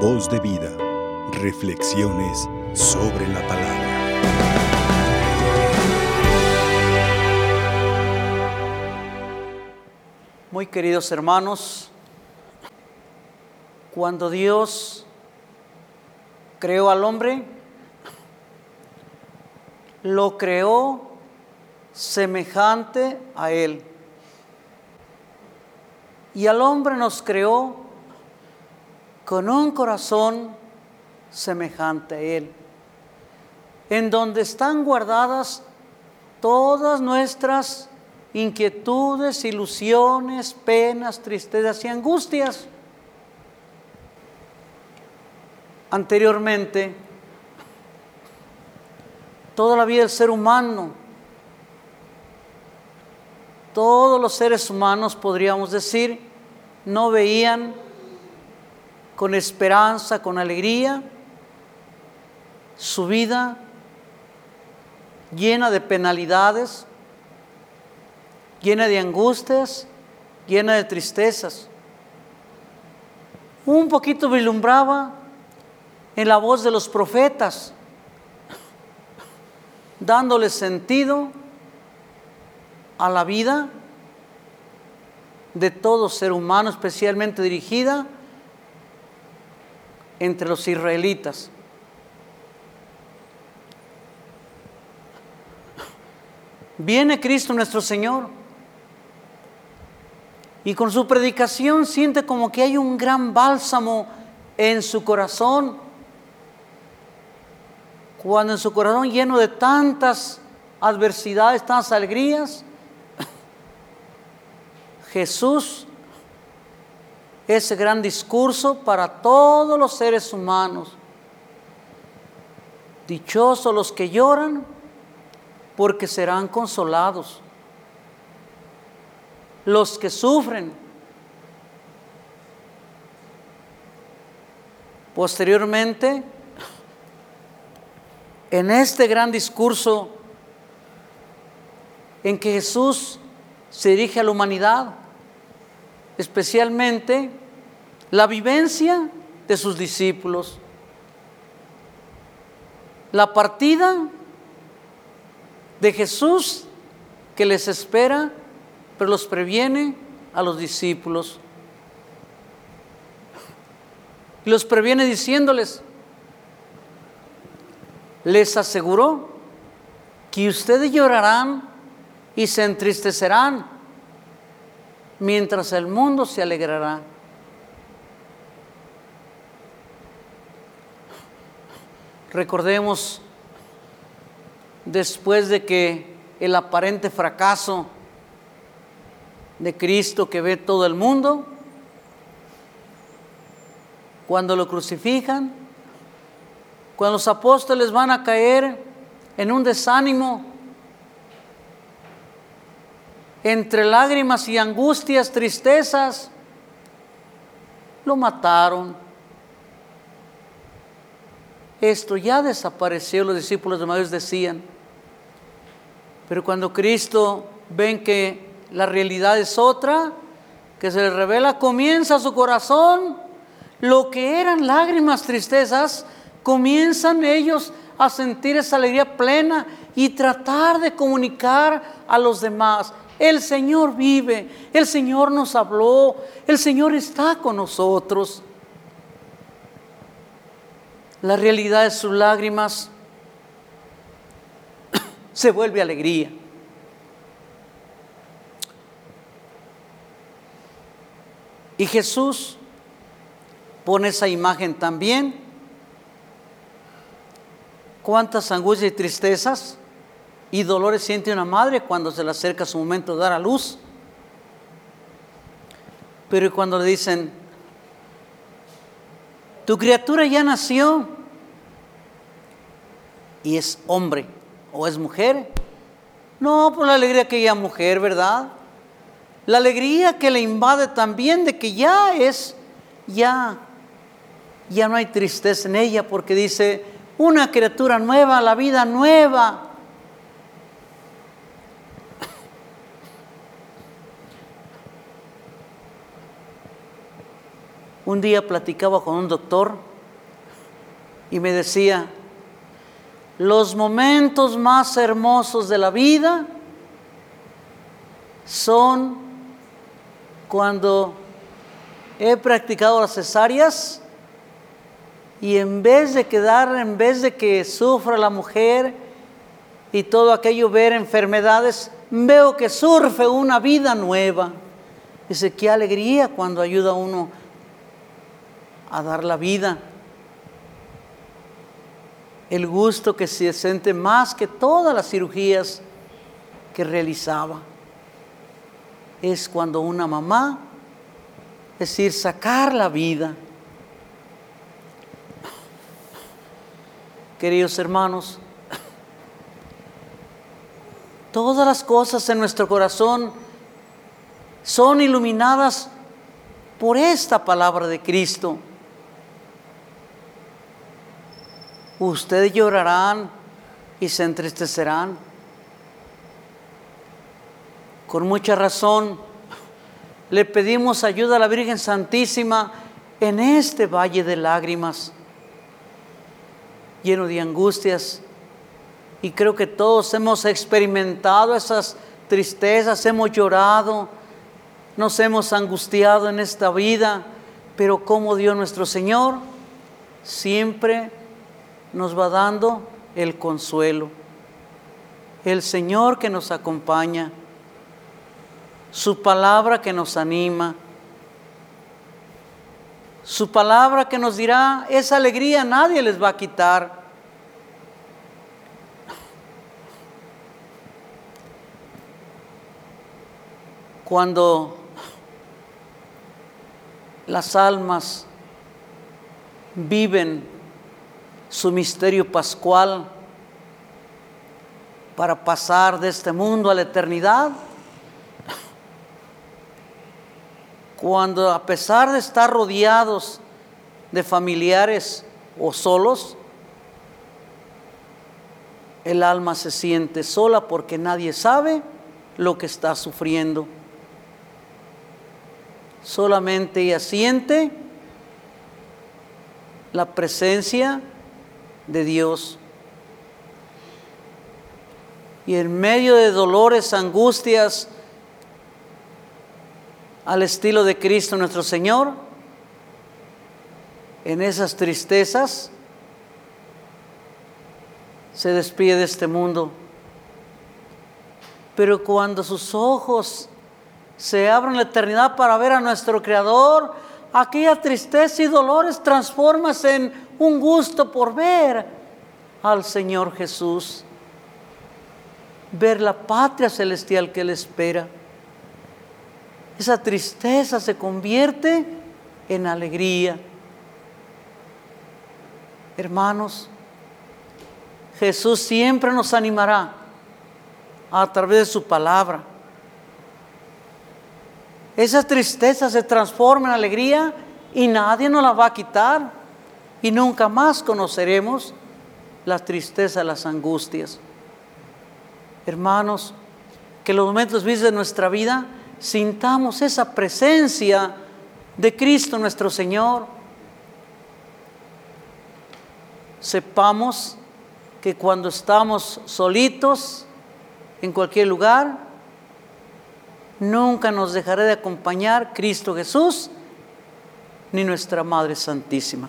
Voz de vida. Reflexiones sobre la palabra. Muy queridos hermanos, cuando Dios creó al hombre, lo creó semejante a Él. Y al hombre nos creó con un corazón semejante a Él, en donde están guardadas todas nuestras inquietudes, ilusiones, penas, tristezas y angustias. Anteriormente, toda la vida del ser humano, todos los seres humanos, podríamos decir, no veían con esperanza, con alegría, su vida llena de penalidades, llena de angustias, llena de tristezas. Un poquito vislumbraba en la voz de los profetas, dándole sentido a la vida de todo ser humano, especialmente dirigida entre los israelitas. Viene Cristo nuestro Señor y con su predicación siente como que hay un gran bálsamo en su corazón. Cuando en su corazón lleno de tantas adversidades, tantas alegrías, Jesús, ese gran discurso para todos los seres humanos. Dichosos los que lloran, porque serán consolados. Los que sufren. Posteriormente, en este gran discurso en que Jesús se dirige a la humanidad, especialmente la vivencia de sus discípulos, la partida de Jesús que les espera, pero los previene a los discípulos. Y los previene diciéndoles, les aseguró que ustedes llorarán y se entristecerán, mientras el mundo se alegrará. Recordemos, después de que el aparente fracaso de Cristo que ve todo el mundo, cuando lo crucifican, cuando los apóstoles van a caer en un desánimo, entre lágrimas y angustias, tristezas, lo mataron. Esto ya desapareció, los discípulos de Maús decían. Pero cuando Cristo ven que la realidad es otra, que se les revela, comienza su corazón, lo que eran lágrimas, tristezas, comienzan ellos a sentir esa alegría plena y tratar de comunicar a los demás. El Señor vive, el Señor nos habló, el Señor está con nosotros. La realidad de sus lágrimas se vuelve alegría. Y Jesús pone esa imagen también. ¿Cuántas angustias y tristezas y dolores siente una madre cuando se le acerca su momento de dar a luz. Pero cuando le dicen, tu criatura ya nació y es hombre o es mujer, no por la alegría que ella mujer, ¿verdad? La alegría que le invade también de que ya es, ya, ya no hay tristeza en ella porque dice, una criatura nueva, la vida nueva. Un día platicaba con un doctor y me decía, los momentos más hermosos de la vida son cuando he practicado las cesáreas y en vez de quedar, en vez de que sufra la mujer y todo aquello, ver enfermedades, veo que surfe una vida nueva. Dice, qué alegría cuando ayuda a uno a dar la vida. El gusto que se siente más que todas las cirugías que realizaba es cuando una mamá, es decir, sacar la vida. Queridos hermanos, todas las cosas en nuestro corazón son iluminadas por esta palabra de Cristo. Ustedes llorarán y se entristecerán. Con mucha razón le pedimos ayuda a la Virgen Santísima en este valle de lágrimas, lleno de angustias. Y creo que todos hemos experimentado esas tristezas, hemos llorado, nos hemos angustiado en esta vida, pero como Dios nuestro Señor siempre nos va dando el consuelo. El Señor que nos acompaña, su palabra que nos anima, su palabra que nos dirá, esa alegría nadie les va a quitar. Cuando las almas viven su misterio pascual para pasar de este mundo a la eternidad. Cuando a pesar de estar rodeados de familiares o solos, el alma se siente sola porque nadie sabe lo que está sufriendo. Solamente ella siente la presencia de Dios. Y en medio de dolores, angustias, al estilo de Cristo nuestro Señor, en esas tristezas, se despide de este mundo. Pero cuando sus ojos se abren la eternidad para ver a nuestro Creador, aquella tristeza y dolores transformas en un gusto por ver al Señor Jesús, ver la patria celestial que Él espera. Esa tristeza se convierte en alegría. Hermanos, Jesús siempre nos animará a través de su palabra. Esa tristeza se transforma en alegría y nadie nos la va a quitar y nunca más conoceremos la tristeza, las angustias. Hermanos, que los momentos de nuestra vida sintamos esa presencia de Cristo nuestro Señor. Sepamos que cuando estamos solitos en cualquier lugar, nunca nos dejará de acompañar Cristo Jesús ni nuestra Madre Santísima.